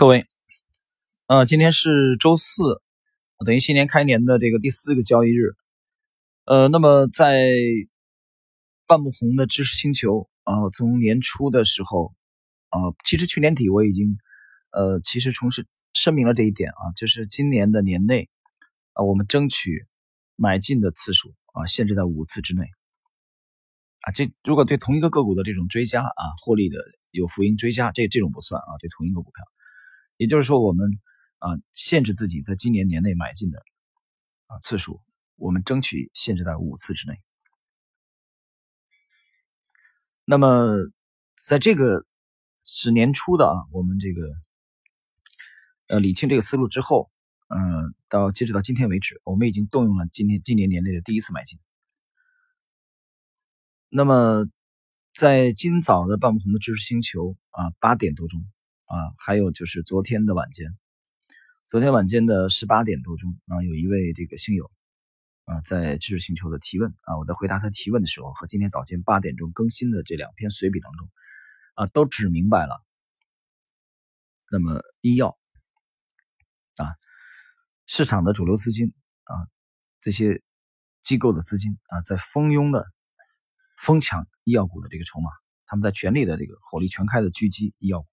各位，呃，今天是周四，等于新年开年的这个第四个交易日。呃，那么在半木红的知识星球啊，从年初的时候啊，其实去年底我已经呃，其实从事声明了这一点啊，就是今年的年内啊，我们争取买进的次数啊，限制在五次之内啊。这如果对同一个个股的这种追加啊，获利的有福音追加，这这种不算啊，对同一个股票。也就是说，我们啊限制自己在今年年内买进的啊次数，我们争取限制在五次之内。那么，在这个是年初的啊，我们这个呃理清这个思路之后，嗯，到截止到今天为止，我们已经动用了今年今年年内的第一次买进。那么，在今早的半不红的知识星球啊八点多钟。啊，还有就是昨天的晚间，昨天晚间的十八点多钟啊，有一位这个星友啊，在知识星球的提问啊，我在回答他提问的时候，和今天早间八点钟更新的这两篇随笔当中啊，都指明白了。那么医药啊，市场的主流资金啊，这些机构的资金啊，在蜂拥的疯抢医药股的这个筹码，他们在全力的这个火力全开的狙击医药股。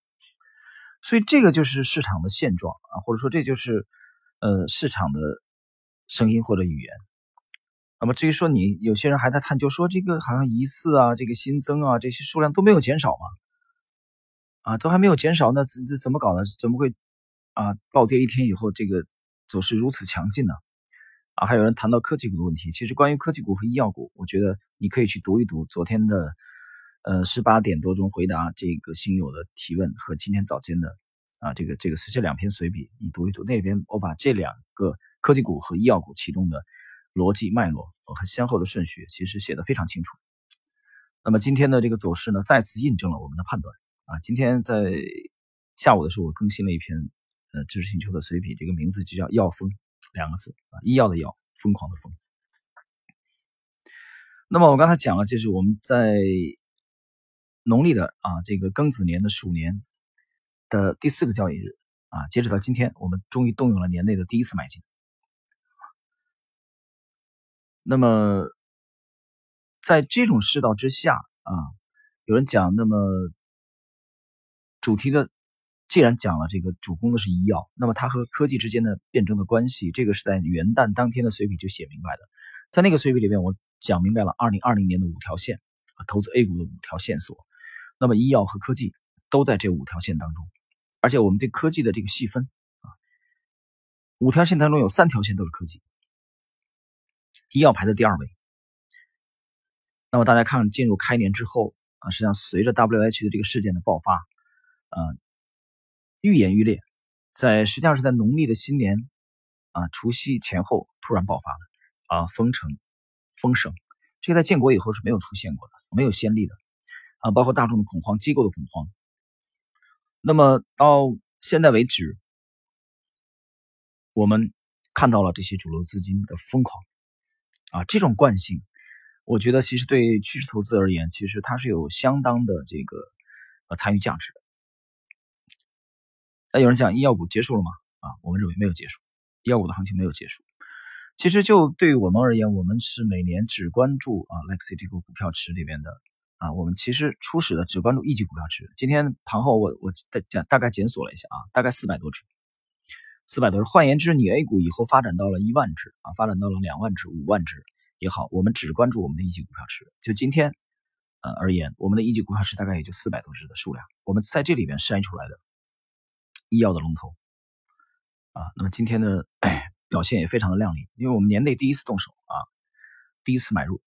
所以这个就是市场的现状啊，或者说这就是呃市场的声音或者语言。那么至于说你有些人还在探究说这个好像疑似啊，这个新增啊这些数量都没有减少嘛？啊，都还没有减少，那这这怎么搞呢？怎么会啊暴跌一天以后这个走势如此强劲呢？啊，还有人谈到科技股的问题。其实关于科技股和医药股，我觉得你可以去读一读昨天的。呃，十八点多钟回答这个新友的提问和今天早间的啊，这个这个这两篇随笔，你读一读。那边我把这两个科技股和医药股启动的逻辑脉络和先后的顺序，其实写的非常清楚。那么今天的这个走势呢，再次印证了我们的判断啊。今天在下午的时候，我更新了一篇呃知识星球的随笔，这个名字就叫“药疯”两个字啊，医药的药，疯狂的疯。那么我刚才讲了，就是我们在。农历的啊，这个庚子年的鼠年的第四个交易日啊，截止到今天，我们终于动用了年内的第一次买进。那么，在这种世道之下啊，有人讲，那么主题的既然讲了这个主攻的是医药，那么它和科技之间的辩证的关系，这个是在元旦当天的随笔就写明白的。在那个随笔里面，我讲明白了二零二零年的五条线啊，投资 A 股的五条线索。那么医药和科技都在这五条线当中，而且我们对科技的这个细分啊，五条线当中有三条线都是科技，医药排在第二位。那么大家看，进入开年之后啊，实际上随着 WH 的这个事件的爆发，啊，愈演愈烈，在实际上是在农历的新年啊除夕前后突然爆发了啊封城封省，这个在建国以后是没有出现过的，没有先例的。啊，包括大众的恐慌、机构的恐慌。那么到现在为止，我们看到了这些主流资金的疯狂。啊，这种惯性，我觉得其实对趋势投资而言，其实它是有相当的这个呃参与价值的。那有人讲医药股结束了吗？啊，我们认为没有结束，医药股的行情没有结束。其实就对于我们而言，我们是每年只关注啊 Lexi 这个股票池里面的。啊，我们其实初始的只关注一级股票池。今天盘后我我大讲大概检索了一下啊，大概四百多只，四百多只。换言之，你 A 股以后发展到了一万只啊，发展到了两万只、五万只也好，我们只关注我们的一级股票池。就今天呃而言，我们的一级股票池大概也就四百多只的数量。我们在这里边筛出来的医药的龙头啊，那么今天的 表现也非常的靓丽，因为我们年内第一次动手啊，第一次买入。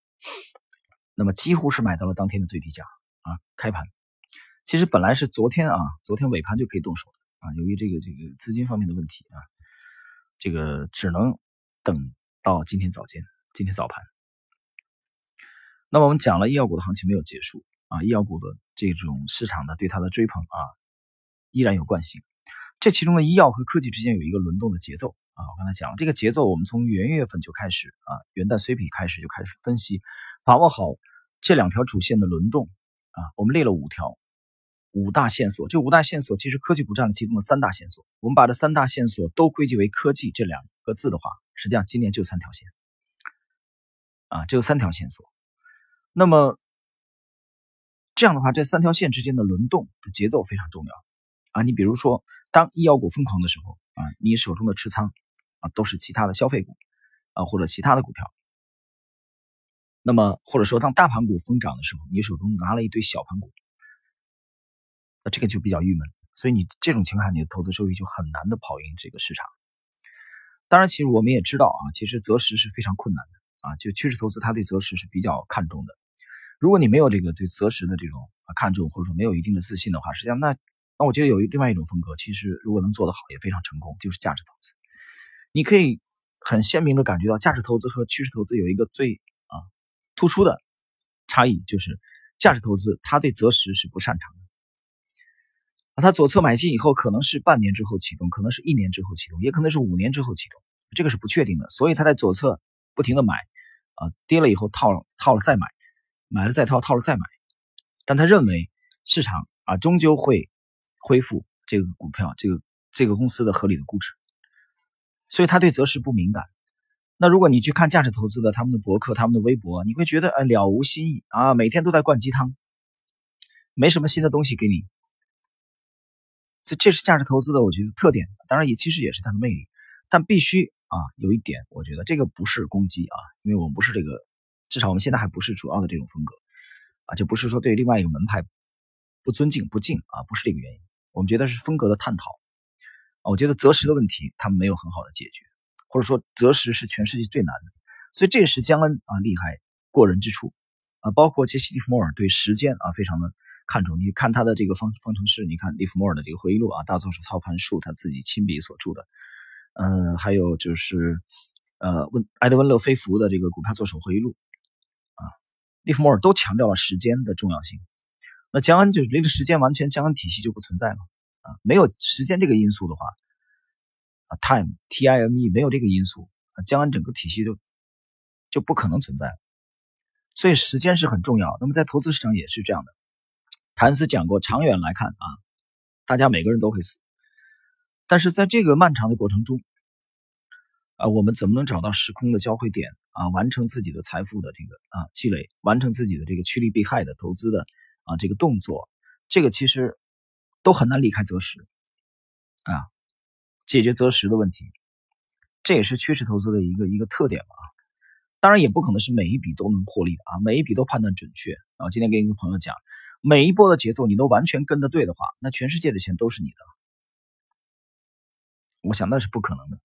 那么几乎是买到了当天的最低价啊！开盘，其实本来是昨天啊，昨天尾盘就可以动手的啊，由于这个这个资金方面的问题啊，这个只能等到今天早间，今天早盘。那么我们讲了医药股的行情没有结束啊，医药股的这种市场呢对它的追捧啊依然有惯性，这其中的医药和科技之间有一个轮动的节奏啊，我刚才讲了这个节奏，我们从元月份就开始啊，元旦随笔开始就开始分析，把握好。这两条主线的轮动啊，我们列了五条五大线索。这五大线索其实科技股占了其中的三大线索。我们把这三大线索都归结为科技这两个字的话，实际上今年就三条线啊，只有三条线索。那么这样的话，这三条线之间的轮动的节奏非常重要啊。你比如说，当医药股疯狂的时候啊，你手中的持仓啊都是其他的消费股啊或者其他的股票。那么或者说，当大盘股疯涨的时候，你手中拿了一堆小盘股，那这个就比较郁闷。所以你这种情况下，你的投资收益就很难的跑赢这个市场。当然，其实我们也知道啊，其实择时是非常困难的啊。就趋势投资，它对择时是比较看重的。如果你没有这个对择时的这种看重，或者说没有一定的自信的话，实际上那那我觉得有另外一种风格，其实如果能做得好，也非常成功，就是价值投资。你可以很鲜明的感觉到，价值投资和趋势投资有一个最突出的差异就是，价值投资它对择时是不擅长的啊，他左侧买进以后，可能是半年之后启动，可能是一年之后启动，也可能是五年之后启动，这个是不确定的。所以他在左侧不停的买啊，跌了以后套了套了再买，买了再套套了再买，但他认为市场啊终究会恢复这个股票这个这个公司的合理的估值，所以他对择时不敏感。那如果你去看价值投资的他们的博客、他们的微博，你会觉得呃了无新意啊，每天都在灌鸡汤，没什么新的东西给你。这这是价值投资的，我觉得特点，当然也其实也是它的魅力。但必须啊，有一点，我觉得这个不是攻击啊，因为我们不是这个，至少我们现在还不是主要的这种风格啊，就不是说对另外一个门派不尊敬、不敬啊，不是这个原因。我们觉得是风格的探讨，我觉得择时的问题他们没有很好的解决。或者说择时是全世界最难的，所以这也是江恩啊厉害过人之处啊。包括杰西·利弗莫尔对时间啊非常的看重。你看他的这个方方程式，你看利弗莫尔的这个回忆录啊，大作手操盘术，他自己亲笔所著的。嗯，还有就是呃温埃德温·勒菲弗的这个股票作手回忆录啊，利弗莫尔都强调了时间的重要性。那江恩就是这个时间完全江恩体系就不存在了啊，没有时间这个因素的话。啊，time T I M E 没有这个因素啊，江安整个体系就就不可能存在，所以时间是很重要。那么在投资市场也是这样的。谭斯讲过，长远来看啊，大家每个人都会死，但是在这个漫长的过程中啊，我们怎么能找到时空的交汇点啊，完成自己的财富的这个啊积累，完成自己的这个趋利避害的投资的啊这个动作，这个其实都很难离开择时啊。解决择时的问题，这也是趋势投资的一个一个特点吧。当然也不可能是每一笔都能获利啊，每一笔都判断准确。然后今天跟一个朋友讲，每一波的节奏你都完全跟得对的话，那全世界的钱都是你的。我想那是不可能的。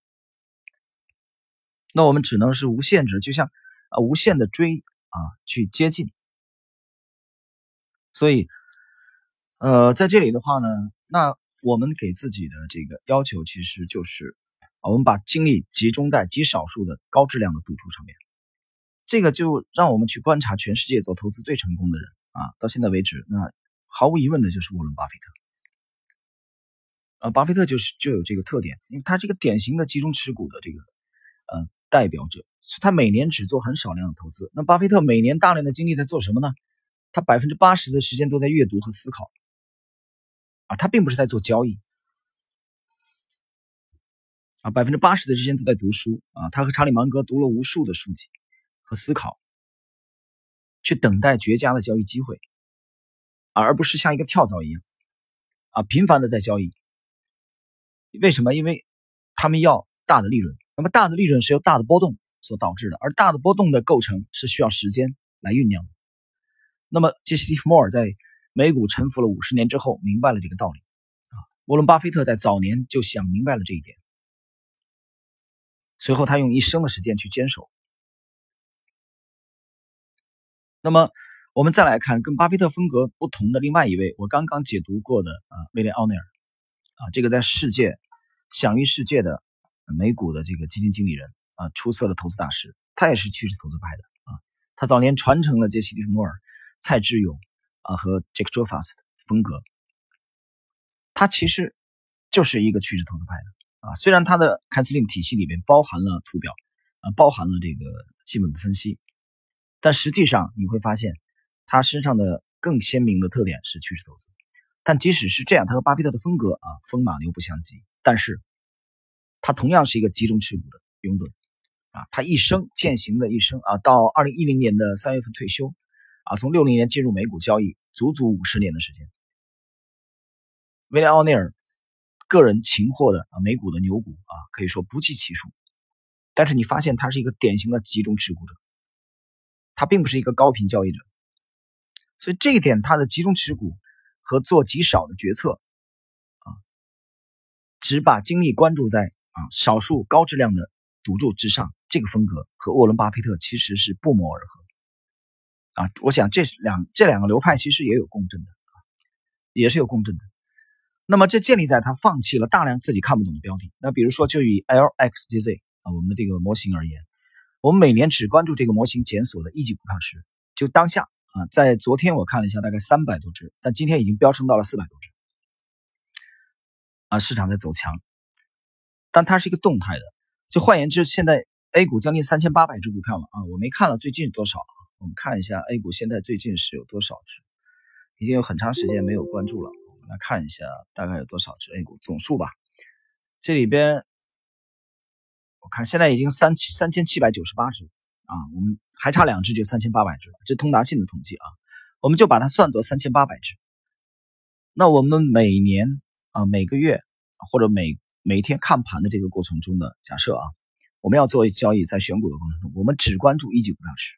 那我们只能是无限制，就像啊无限的追啊去接近。所以，呃，在这里的话呢，那。我们给自己的这个要求其实就是，我们把精力集中在极少数的高质量的赌注上面。这个就让我们去观察全世界做投资最成功的人啊，到现在为止，那毫无疑问的就是沃伦·巴菲特。呃，巴菲特就是就有这个特点，因为他这个典型的集中持股的这个呃代表者，他每年只做很少量的投资。那巴菲特每年大量的精力在做什么呢？他百分之八十的时间都在阅读和思考。啊，他并不是在做交易，啊，百分之八十的时间都在读书啊。他和查理芒格读了无数的书籍和思考，去等待绝佳的交易机会，而不是像一个跳蚤一样，啊，频繁的在交易。为什么？因为他们要大的利润。那么大的利润是由大的波动所导致的，而大的波动的构成是需要时间来酝酿。那么杰西·利弗莫尔在。美股沉浮了五十年之后，明白了这个道理啊。沃伦·巴菲特在早年就想明白了这一点，随后他用一生的时间去坚守。那么，我们再来看跟巴菲特风格不同的另外一位，我刚刚解读过的啊，威廉·奥尼尔啊，这个在世界享誉世界的美股的这个基金经理人啊，出色的投资大师，他也是趋势投资派的啊。他早年传承了杰西·利弗莫尔、蔡志勇。啊，和 Jack j o f a s 的风格，他其实就是一个趋势投资派的啊。虽然他的 c a s l i m 体系里面包含了图表，啊，包含了这个基本的分析，但实际上你会发现，他身上的更鲜明的特点是趋势投资。但即使是这样，他和巴菲特的风格啊，风马牛不相及。但是，他同样是一个集中持股的拥趸啊，他一生践行的一生啊，到二零一零年的三月份退休啊，从六零年进入美股交易，足足五十年的时间。威廉奥尼尔个人擒获的啊美股的牛股啊，可以说不计其数。但是你发现他是一个典型的集中持股者，他并不是一个高频交易者，所以这一点他的集中持股和做极少的决策啊，只把精力关注在啊少数高质量的赌注之上，这个风格和沃伦巴菲特其实是不谋而合啊。我想这两这两个流派其实也有共振的啊，也是有共振的。那么这建立在他放弃了大量自己看不懂的标的，那比如说就以 LXGZ。啊，我们的这个模型而言，我们每年只关注这个模型检索的一级股票池。就当下啊，在昨天我看了一下，大概三百多只，但今天已经飙升到了四百多只。啊，市场在走强，但它是一个动态的。就换言之，现在 A 股将近三千八百只股票了啊，我没看了最近多少啊？我们看一下 A 股现在最近是有多少只？已经有很长时间没有关注了，我们来看一下大概有多少只 A 股总数吧。这里边。我看现在已经三七三千七百九十八只啊，我们还差两只就三千八百只了，这通达信的统计啊，我们就把它算作三千八百只。那我们每年啊每个月或者每每天看盘的这个过程中的假设啊，我们要做交易，在选股的过程中，我们只关注一级股票池。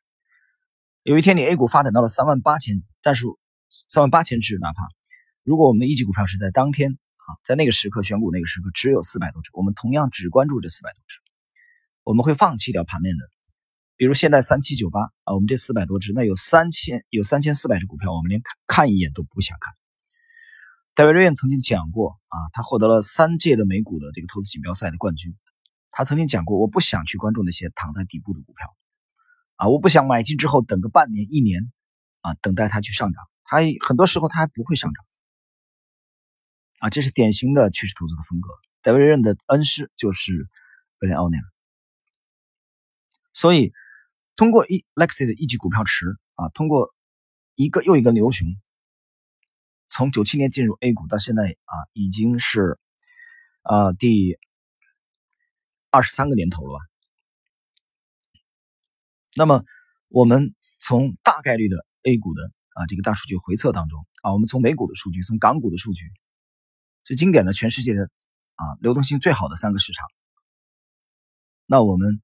有一天你 A 股发展到了三万八千，但是三万八千只，哪怕如果我们的一级股票是在当天啊，在那个时刻选股那个时刻只有四百多只，我们同样只关注这四百多只。我们会放弃掉盘面的，比如现在三七九八啊，我们这四百多只，那有三千有三千四百只股票，我们连看看一眼都不想看。戴维·瑞恩曾经讲过啊，他获得了三届的美股的这个投资锦标赛的冠军。他曾经讲过，我不想去关注那些躺在底部的股票啊，我不想买进之后等个半年一年啊，等待它去上涨。它很多时候它还不会上涨啊，这是典型的趋势投资的风格。戴维·瑞恩的恩师就是威廉·奥尼尔。所以，通过一 Lexi 的一级股票池啊，通过一个又一个牛熊，从九七年进入 A 股到现在啊，已经是呃第二十三个年头了吧？那么，我们从大概率的 A 股的啊这个大数据回测当中啊，我们从美股的数据，从港股的数据，最经典的全世界的啊流动性最好的三个市场，那我们。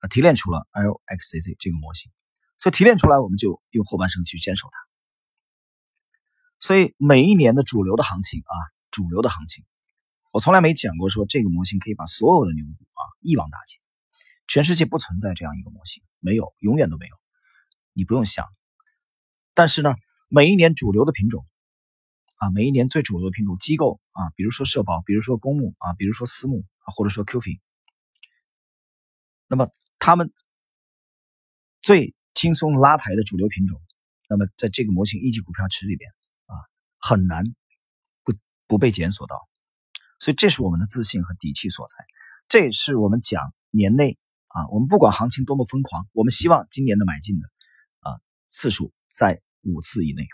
啊，提炼出了 LXCZ 这个模型，所以提炼出来，我们就用后半生去坚守它。所以每一年的主流的行情啊，主流的行情，我从来没讲过说这个模型可以把所有的牛股啊一网打尽，全世界不存在这样一个模型，没有，永远都没有，你不用想。但是呢，每一年主流的品种啊，每一年最主流的品种机构啊，比如说社保，比如说公募啊，比如说私募啊，或者说 QF，那么。他们最轻松拉抬的主流品种，那么在这个模型一级股票池里边啊，很难不不被检索到，所以这是我们的自信和底气所在。这也是我们讲年内啊，我们不管行情多么疯狂，我们希望今年的买进的啊次数在五次以内。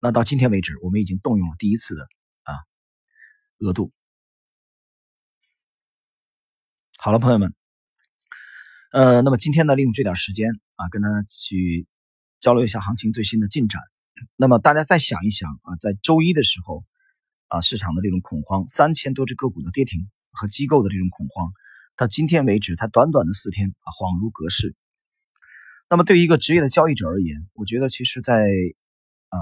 那到今天为止，我们已经动用了第一次的啊额度。好了，朋友们。呃，那么今天呢，利用这点时间啊，跟大家去交流一下行情最新的进展。那么大家再想一想啊，在周一的时候啊，市场的这种恐慌，三千多只个股的跌停和机构的这种恐慌，到今天为止才短短的四天啊，恍如隔世。那么对于一个职业的交易者而言，我觉得其实，在啊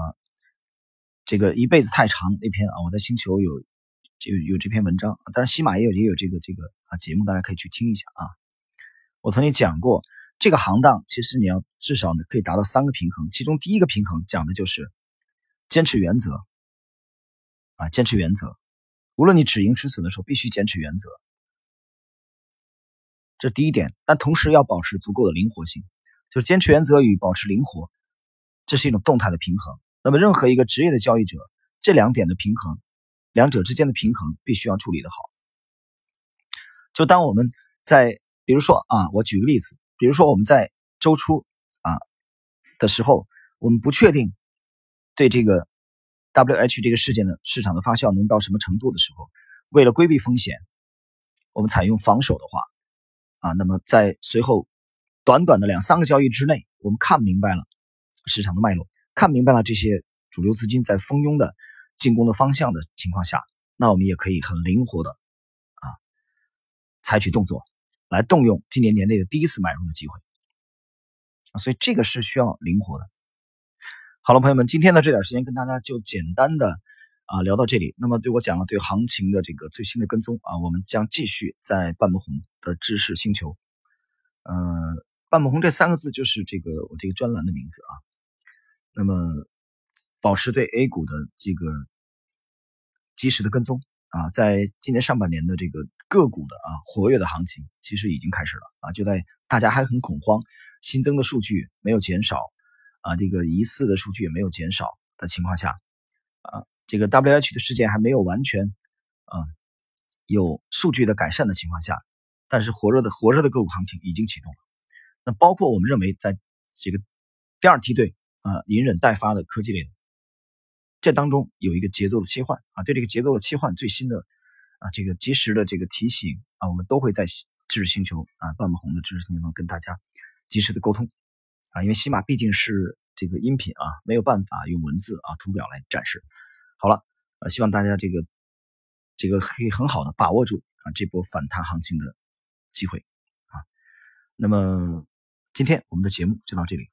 这个一辈子太长那篇啊，我在星球有就有这篇文章，当然喜马也有也有这个这个啊节目，大家可以去听一下啊。我曾经讲过，这个行当其实你要至少呢可以达到三个平衡，其中第一个平衡讲的就是坚持原则啊，坚持原则。无论你止盈止损的时候，必须坚持原则，这第一点。但同时要保持足够的灵活性，就是坚持原则与保持灵活，这是一种动态的平衡。那么任何一个职业的交易者，这两点的平衡，两者之间的平衡必须要处理的好。就当我们在比如说啊，我举个例子，比如说我们在周初啊的时候，我们不确定对这个 WH 这个事件的市场的发酵能到什么程度的时候，为了规避风险，我们采用防守的话，啊，那么在随后短短的两三个交易之内，我们看明白了市场的脉络，看明白了这些主流资金在蜂拥的进攻的方向的情况下，那我们也可以很灵活的啊采取动作，来动用今年年内的第一次买入的机会。所以这个是需要灵活的。好了，朋友们，今天的这点时间跟大家就简单的啊聊到这里。那么对我讲了对行情的这个最新的跟踪啊，我们将继续在半亩红的知识星球。呃，半亩红这三个字就是这个我这个专栏的名字啊。那么保持对 A 股的这个及时的跟踪啊，在今年上半年的这个个股的啊活跃的行情其实已经开始了啊，就在大家还很恐慌。新增的数据没有减少，啊，这个疑似的数据也没有减少的情况下，啊，这个 WH 的事件还没有完全，啊，有数据的改善的情况下，但是火热的火热的个股行情已经启动了。那包括我们认为在这个第二梯队啊，隐忍待发的科技类的，这当中有一个节奏的切换啊，对这个节奏的切换最新的啊，这个及时的这个提醒啊，我们都会在知识星球啊，半亩红的知识星球中跟大家。及时的沟通啊，因为喜马毕竟是这个音频啊，没有办法用文字啊、图表来展示。好了，呃，希望大家这个这个可以很好的把握住啊这波反弹行情的机会啊。那么今天我们的节目就到这里。